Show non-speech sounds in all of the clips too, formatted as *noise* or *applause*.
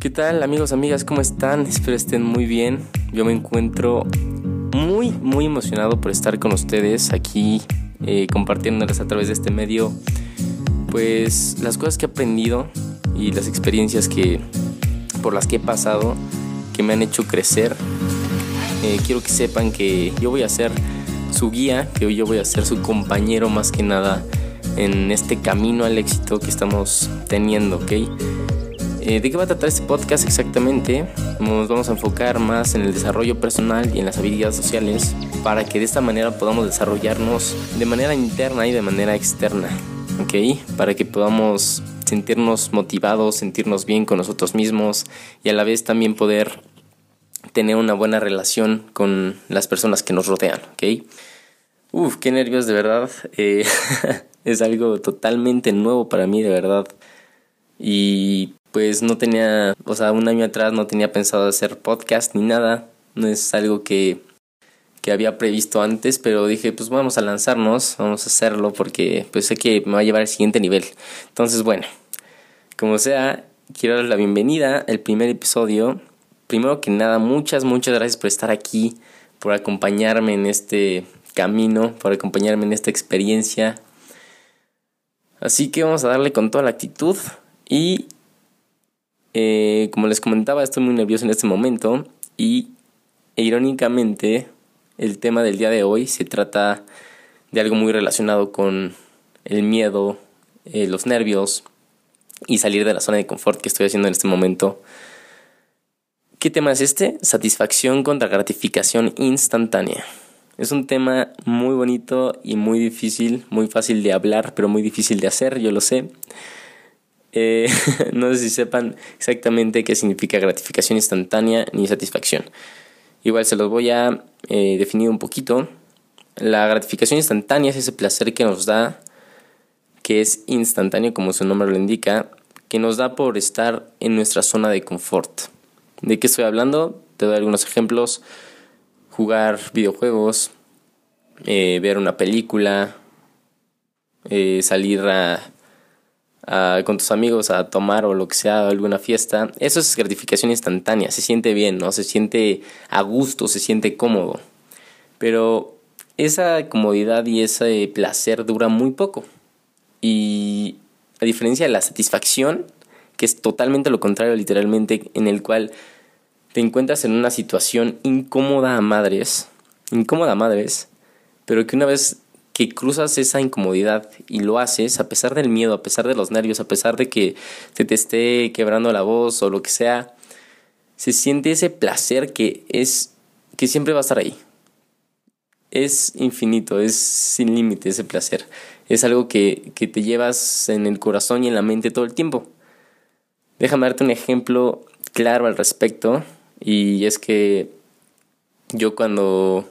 ¿Qué tal amigos, amigas? ¿Cómo están? Espero estén muy bien. Yo me encuentro muy, muy emocionado por estar con ustedes aquí eh, compartiéndoles a través de este medio pues las cosas que he aprendido y las experiencias que por las que he pasado que me han hecho crecer. Eh, quiero que sepan que yo voy a ser su guía, que yo voy a ser su compañero más que nada en este camino al éxito que estamos teniendo, ¿ok? Eh, ¿De qué va a tratar este podcast exactamente? Nos vamos a enfocar más en el desarrollo personal y en las habilidades sociales para que de esta manera podamos desarrollarnos de manera interna y de manera externa, ¿ok? Para que podamos sentirnos motivados, sentirnos bien con nosotros mismos y a la vez también poder tener una buena relación con las personas que nos rodean, ¿ok? Uf, qué nervios de verdad. Eh, *laughs* es algo totalmente nuevo para mí, de verdad. Y pues no tenía, o sea, un año atrás no tenía pensado hacer podcast ni nada. No es algo que, que había previsto antes, pero dije, pues vamos a lanzarnos, vamos a hacerlo porque pues sé que me va a llevar al siguiente nivel. Entonces, bueno, como sea, quiero darles la bienvenida al primer episodio. Primero que nada, muchas, muchas gracias por estar aquí, por acompañarme en este camino, por acompañarme en esta experiencia. Así que vamos a darle con toda la actitud y eh, como les comentaba, estoy muy nervioso en este momento y e irónicamente el tema del día de hoy se trata de algo muy relacionado con el miedo, eh, los nervios y salir de la zona de confort que estoy haciendo en este momento. ¿Qué tema es este? Satisfacción contra gratificación instantánea. Es un tema muy bonito y muy difícil, muy fácil de hablar, pero muy difícil de hacer, yo lo sé. Eh, *laughs* no sé si sepan exactamente qué significa gratificación instantánea ni satisfacción. Igual se los voy a eh, definir un poquito. La gratificación instantánea es ese placer que nos da, que es instantáneo como su nombre lo indica, que nos da por estar en nuestra zona de confort. ¿De qué estoy hablando? Te doy algunos ejemplos. Jugar videojuegos, eh, ver una película, salir a con tus amigos a tomar o lo que sea, alguna fiesta, eso es gratificación instantánea, se siente bien, ¿no? Se siente a gusto, se siente cómodo. Pero esa comodidad y ese placer dura muy poco. Y a diferencia de la satisfacción, que es totalmente lo contrario literalmente, en el cual te encuentras en una situación incómoda a madres, incómoda a madres, pero que una vez que cruzas esa incomodidad y lo haces a pesar del miedo, a pesar de los nervios, a pesar de que se te esté quebrando la voz o lo que sea, se siente ese placer que es que siempre va a estar ahí. Es infinito, es sin límite ese placer. Es algo que, que te llevas en el corazón y en la mente todo el tiempo. Déjame darte un ejemplo claro al respecto. Y es que yo cuando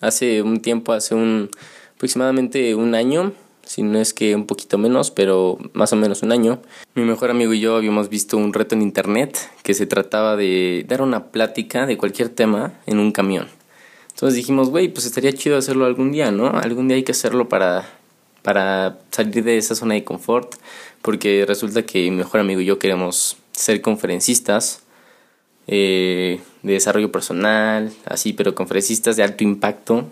hace un tiempo, hace un, aproximadamente un año, si no es que un poquito menos, pero más o menos un año, mi mejor amigo y yo habíamos visto un reto en internet que se trataba de dar una plática de cualquier tema en un camión. Entonces dijimos, güey, pues estaría chido hacerlo algún día, ¿no? Algún día hay que hacerlo para, para salir de esa zona de confort, porque resulta que mi mejor amigo y yo queremos ser conferencistas eh, de desarrollo personal, así, pero conferencistas de alto impacto.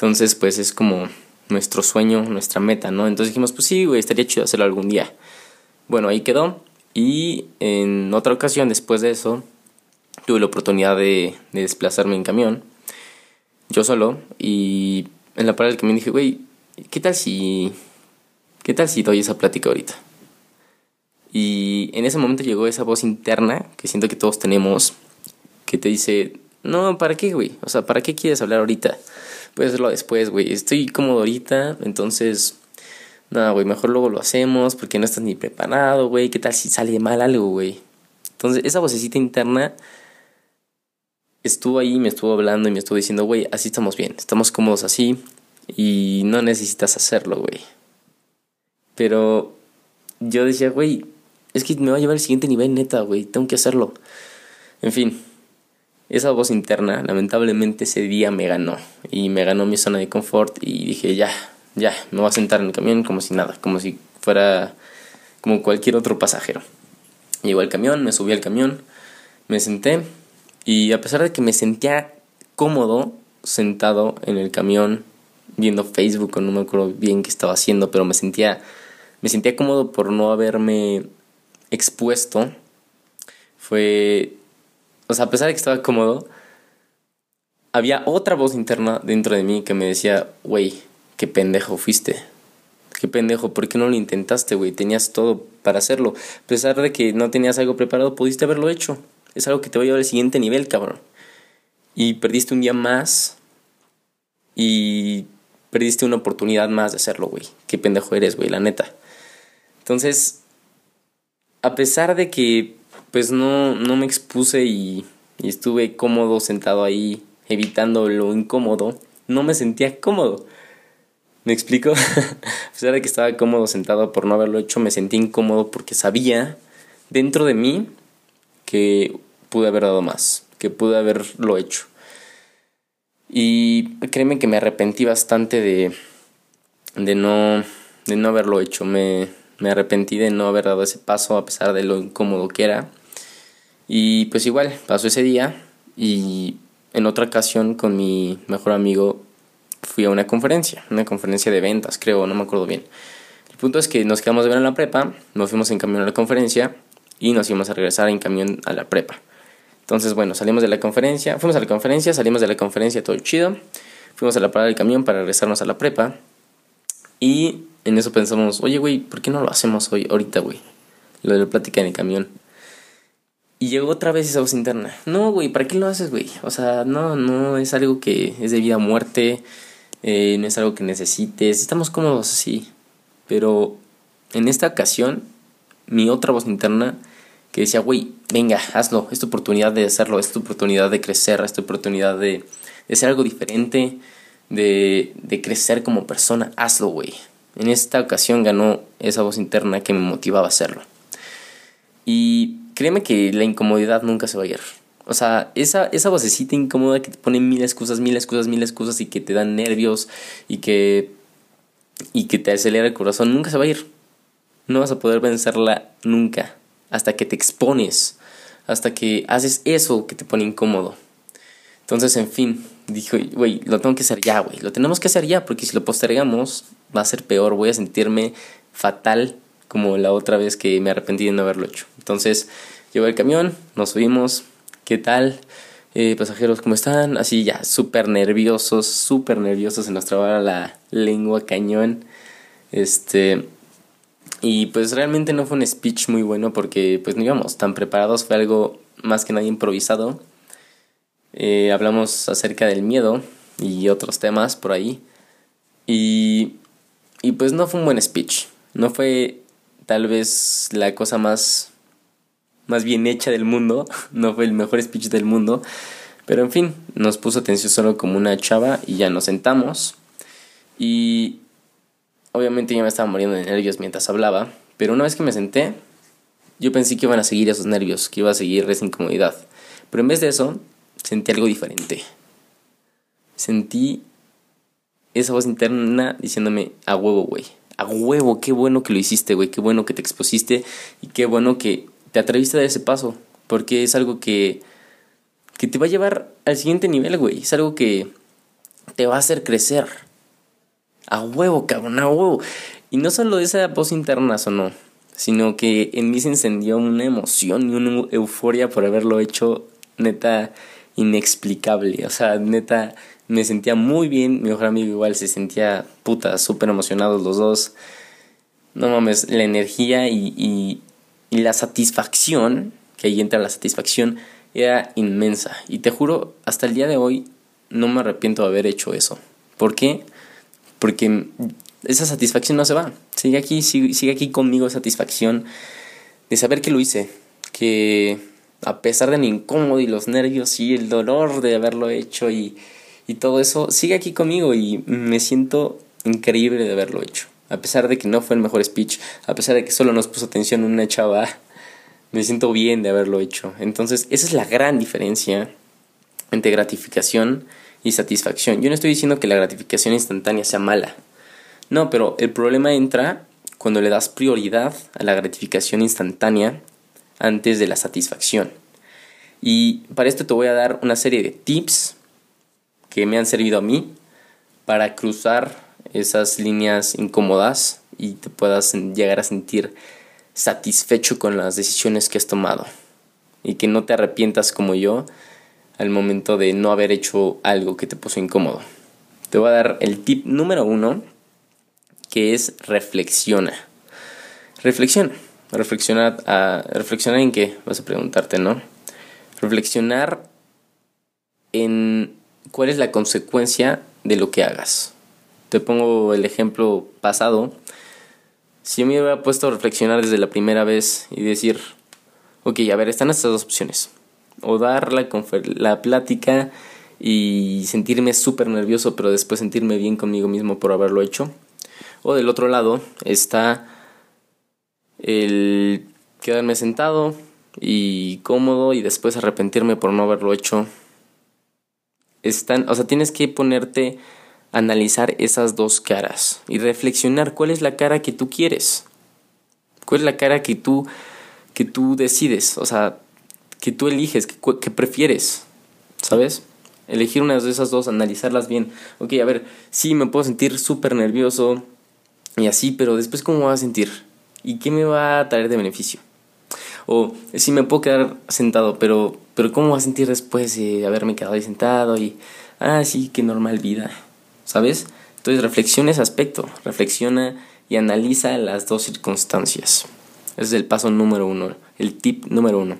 Entonces, pues es como nuestro sueño, nuestra meta, ¿no? Entonces dijimos, pues sí, güey, estaría chido hacerlo algún día. Bueno, ahí quedó. Y en otra ocasión, después de eso, tuve la oportunidad de, desplazarme en camión, yo solo, y en la parada del camión dije, güey, ¿qué tal si... ¿Qué tal si doy esa plática ahorita? Y en ese momento llegó esa voz interna que siento que todos tenemos, que te dice, no, ¿para qué, güey? O sea, ¿para qué quieres hablar ahorita? Puedes hacerlo después, güey. Estoy cómodo ahorita, entonces, nada, güey, mejor luego lo hacemos porque no estás ni preparado, güey. ¿Qué tal si sale mal algo, güey? Entonces, esa vocecita interna estuvo ahí, me estuvo hablando y me estuvo diciendo, güey, así estamos bien, estamos cómodos así y no necesitas hacerlo, güey. Pero yo decía, güey, es que me va a llevar al siguiente nivel, neta, güey, tengo que hacerlo. En fin, esa voz interna, lamentablemente ese día me ganó y me ganó mi zona de confort y dije, ya, ya, me voy a sentar en el camión como si nada, como si fuera como cualquier otro pasajero. Llegó al camión, me subí al camión me senté y a pesar de que me sentía cómodo sentado en el camión viendo Facebook o no me acuerdo bien qué estaba haciendo, pero me sentía me sentía cómodo por no haberme expuesto. Fue o sea, a pesar de que estaba cómodo, había otra voz interna dentro de mí que me decía, "Güey, qué pendejo fuiste." Qué pendejo, ¿por qué no lo intentaste, güey? Tenías todo para hacerlo. A pesar de que no tenías algo preparado, pudiste haberlo hecho. Es algo que te va a llevar al siguiente nivel, cabrón. Y perdiste un día más. Y perdiste una oportunidad más de hacerlo, güey. Qué pendejo eres, güey, la neta. Entonces, a pesar de que, pues no, no me expuse y, y estuve cómodo sentado ahí, evitando lo incómodo, no me sentía cómodo. ¿Me explico? *laughs* a pesar de que estaba cómodo sentado por no haberlo hecho, me sentí incómodo porque sabía dentro de mí que pude haber dado más, que pude haberlo hecho. Y créeme que me arrepentí bastante de, de, no, de no haberlo hecho. Me, me arrepentí de no haber dado ese paso a pesar de lo incómodo que era. Y pues igual, pasó ese día y en otra ocasión con mi mejor amigo fui a una conferencia, una conferencia de ventas, creo, no me acuerdo bien. El punto es que nos quedamos de ver en la prepa, nos fuimos en camión a la conferencia y nos íbamos a regresar en camión a la prepa. Entonces, bueno, salimos de la conferencia, fuimos a la conferencia, salimos de la conferencia todo chido, fuimos a la parada del camión para regresarnos a la prepa y en eso pensamos, oye, güey, ¿por qué no lo hacemos hoy, ahorita, güey? Lo de la plática en el camión. Y llegó otra vez esa voz interna. No, güey, ¿para qué lo haces, güey? O sea, no, no es algo que es de vida o muerte. Eh, no es algo que necesites, estamos cómodos así. Pero en esta ocasión, mi otra voz interna que decía, güey, venga, hazlo, es tu oportunidad de hacerlo, es tu oportunidad de crecer, es tu oportunidad de, de ser algo diferente, de, de crecer como persona, hazlo, güey. En esta ocasión ganó esa voz interna que me motivaba a hacerlo. Y créeme que la incomodidad nunca se va a ir. O sea, esa, esa vocecita incómoda que te pone mil excusas, mil excusas, mil excusas y que te dan nervios y que, y que te acelera el corazón, nunca se va a ir. No vas a poder vencerla nunca. Hasta que te expones. Hasta que haces eso que te pone incómodo. Entonces, en fin, dijo, güey, lo tengo que hacer ya, güey. Lo tenemos que hacer ya porque si lo postergamos va a ser peor. Voy a sentirme fatal como la otra vez que me arrepentí de no haberlo hecho. Entonces, llegó el camión, nos subimos, ¿qué tal? Eh, pasajeros, ¿cómo están? Así ya, súper nerviosos, súper nerviosos, se nos trababa la lengua cañón. Este, y pues realmente no fue un speech muy bueno porque pues no íbamos tan preparados, fue algo más que nada improvisado. Eh, hablamos acerca del miedo y otros temas por ahí. Y, y pues no fue un buen speech, no fue tal vez la cosa más más bien hecha del mundo, *laughs* no fue el mejor speech del mundo, pero en fin, nos puso atención solo como una chava y ya nos sentamos y obviamente ya me estaba muriendo de nervios mientras hablaba, pero una vez que me senté, yo pensé que iban a seguir esos nervios, que iba a seguir esa incomodidad, pero en vez de eso, sentí algo diferente. Sentí esa voz interna diciéndome a huevo, güey. A huevo, qué bueno que lo hiciste, güey. Qué bueno que te expusiste y qué bueno que te atreviste a dar ese paso, porque es algo que, que te va a llevar al siguiente nivel, güey. Es algo que te va a hacer crecer. A huevo, cabrón, a huevo. Y no solo esa voz interna no sino que en mí se encendió una emoción y una euforia por haberlo hecho, neta, inexplicable. O sea, neta, me sentía muy bien. Mi mejor amigo igual se sentía puta, súper emocionados los dos. No mames, la energía y, y la satisfacción, que ahí entra la satisfacción, era inmensa. Y te juro, hasta el día de hoy no me arrepiento de haber hecho eso. ¿Por qué? Porque esa satisfacción no se va. Sigue aquí, sigue, aquí conmigo satisfacción de saber que lo hice. Que a pesar de mi incómodo y los nervios y el dolor de haberlo hecho y, y todo eso, sigue aquí conmigo y me siento increíble de haberlo hecho. A pesar de que no fue el mejor speech, a pesar de que solo nos puso atención una chava, me siento bien de haberlo hecho. Entonces, esa es la gran diferencia entre gratificación y satisfacción. Yo no estoy diciendo que la gratificación instantánea sea mala. No, pero el problema entra cuando le das prioridad a la gratificación instantánea antes de la satisfacción. Y para esto te voy a dar una serie de tips que me han servido a mí para cruzar esas líneas incómodas y te puedas llegar a sentir satisfecho con las decisiones que has tomado y que no te arrepientas como yo al momento de no haber hecho algo que te puso incómodo. Te voy a dar el tip número uno que es reflexiona. Reflexiona. Reflexionar, a, reflexionar en qué, vas a preguntarte, ¿no? Reflexionar en cuál es la consecuencia de lo que hagas. Te pongo el ejemplo pasado. Si yo me hubiera puesto a reflexionar desde la primera vez y decir, ok, a ver, están estas dos opciones. O dar la, la plática y sentirme súper nervioso, pero después sentirme bien conmigo mismo por haberlo hecho. O del otro lado está el quedarme sentado y cómodo y después arrepentirme por no haberlo hecho. Están, o sea, tienes que ponerte a analizar esas dos caras y reflexionar cuál es la cara que tú quieres. ¿Cuál es la cara que tú que tú decides, o sea, que tú eliges, que, prefieres, ¿sabes? Elegir una de esas dos, analizarlas bien. Ok, a ver, sí, me puedo sentir súper nervioso y así, pero después, ¿cómo me a sentir? ¿Y qué me va a traer de beneficio? O sí me puedo quedar sentado, pero, pero ¿cómo voy a sentir después de haberme quedado ahí sentado? Y, ah, sí, qué normal vida, ¿sabes? Entonces reflexiona ese aspecto, reflexiona y analiza las dos circunstancias. Ese es el paso número uno, el tip número uno.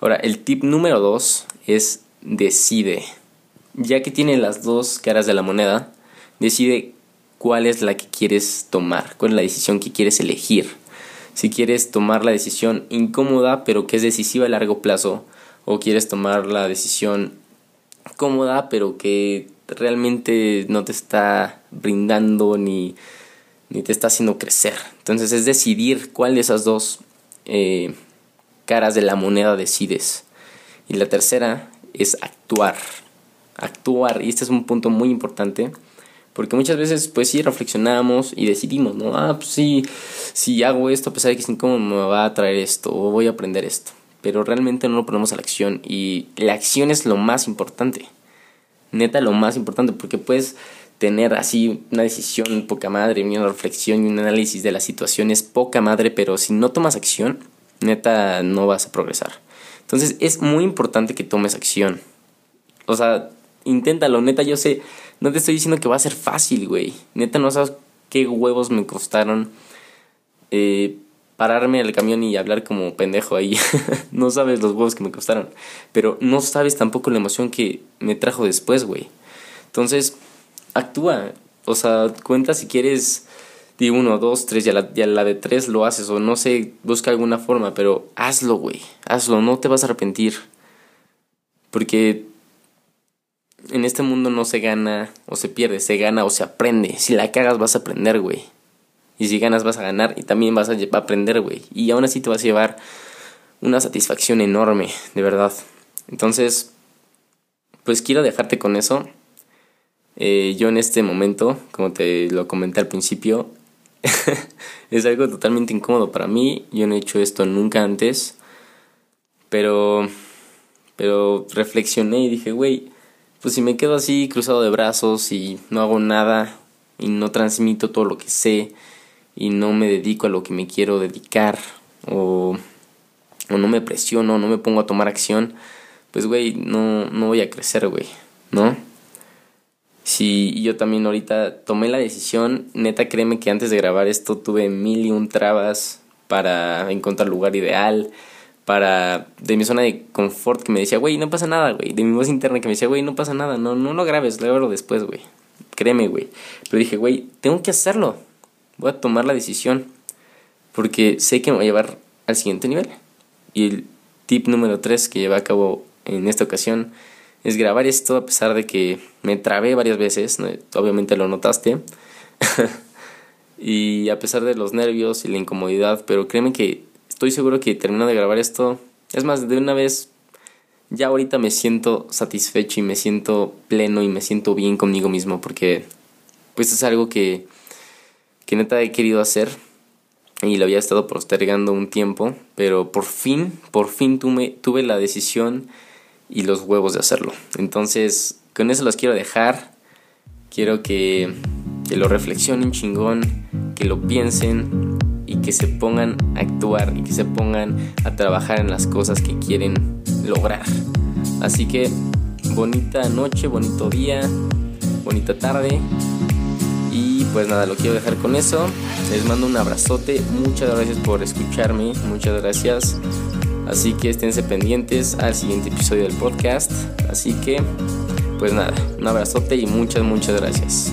Ahora, el tip número dos es decide. Ya que tiene las dos caras de la moneda, decide cuál es la que quieres tomar, cuál es la decisión que quieres elegir. Si quieres tomar la decisión incómoda pero que es decisiva a largo plazo, o quieres tomar la decisión cómoda pero que realmente no te está brindando ni, ni te está haciendo crecer. Entonces es decidir cuál de esas dos eh, caras de la moneda decides. Y la tercera es actuar. Actuar. Y este es un punto muy importante porque muchas veces, pues sí, reflexionamos y decidimos, ¿no? Ah, pues sí, si hago esto, a pesar de que es incómodo, me va a traer esto o voy a aprender esto. Pero realmente no lo ponemos a la acción y la acción es lo más importante. Neta, lo más importante, porque puedes tener así una decisión poca madre, una reflexión y un análisis de la situación es poca madre, pero si no tomas acción, neta, no vas a progresar. Entonces es muy importante que tomes acción. O sea, inténtalo, neta, yo sé, no te estoy diciendo que va a ser fácil, güey. Neta, no sabes qué huevos me costaron eh, pararme al camión y hablar como pendejo ahí. *laughs* no sabes los huevos que me costaron. Pero no sabes tampoco la emoción que me trajo después, güey. Entonces, actúa. O sea, cuenta si quieres de uno, dos, tres, ya la, ya la de tres lo haces. O no sé, busca alguna forma, pero hazlo, güey. Hazlo, no te vas a arrepentir. Porque en este mundo no se gana o se pierde, se gana o se aprende. Si la cagas vas a aprender, güey. Y si ganas vas a ganar y también vas a aprender, güey. Y aún así te vas a llevar una satisfacción enorme, de verdad. Entonces, pues quiero dejarte con eso. Eh, yo en este momento, como te lo comenté al principio, *laughs* es algo totalmente incómodo para mí. Yo no he hecho esto nunca antes. Pero, pero reflexioné y dije, güey, pues si me quedo así cruzado de brazos y no hago nada y no transmito todo lo que sé y no me dedico a lo que me quiero dedicar o, o no me presiono, no me pongo a tomar acción, pues güey, no, no voy a crecer, güey, ¿no? Si yo también ahorita tomé la decisión, neta créeme que antes de grabar esto tuve mil y un trabas para encontrar lugar ideal, para de mi zona de confort que me decía, güey, no pasa nada, güey, de mi voz interna que me decía, güey, no pasa nada, no, no lo grabes, grábalo después, güey, créeme, güey. Pero dije, güey, tengo que hacerlo, voy a tomar la decisión, porque sé que me va a llevar al siguiente nivel. Y el tip número 3 que llevé a cabo en esta ocasión es grabar esto a pesar de que me trabé varias veces, obviamente lo notaste. *laughs* y a pesar de los nervios y la incomodidad, pero créeme que estoy seguro que termino de grabar esto. Es más, de una vez, ya ahorita me siento satisfecho y me siento pleno y me siento bien conmigo mismo porque pues es algo que, que neta he querido hacer. y lo había estado postergando un tiempo, pero por fin, por fin tuve, tuve la decisión y los huevos de hacerlo. Entonces, con eso los quiero dejar. Quiero que, que lo reflexionen chingón, que lo piensen y que se pongan a actuar y que se pongan a trabajar en las cosas que quieren lograr. Así que bonita noche, bonito día, bonita tarde. Pues nada, lo quiero dejar con eso. Les mando un abrazote. Muchas gracias por escucharme. Muchas gracias. Así que esténse pendientes al siguiente episodio del podcast. Así que, pues nada, un abrazote y muchas, muchas gracias.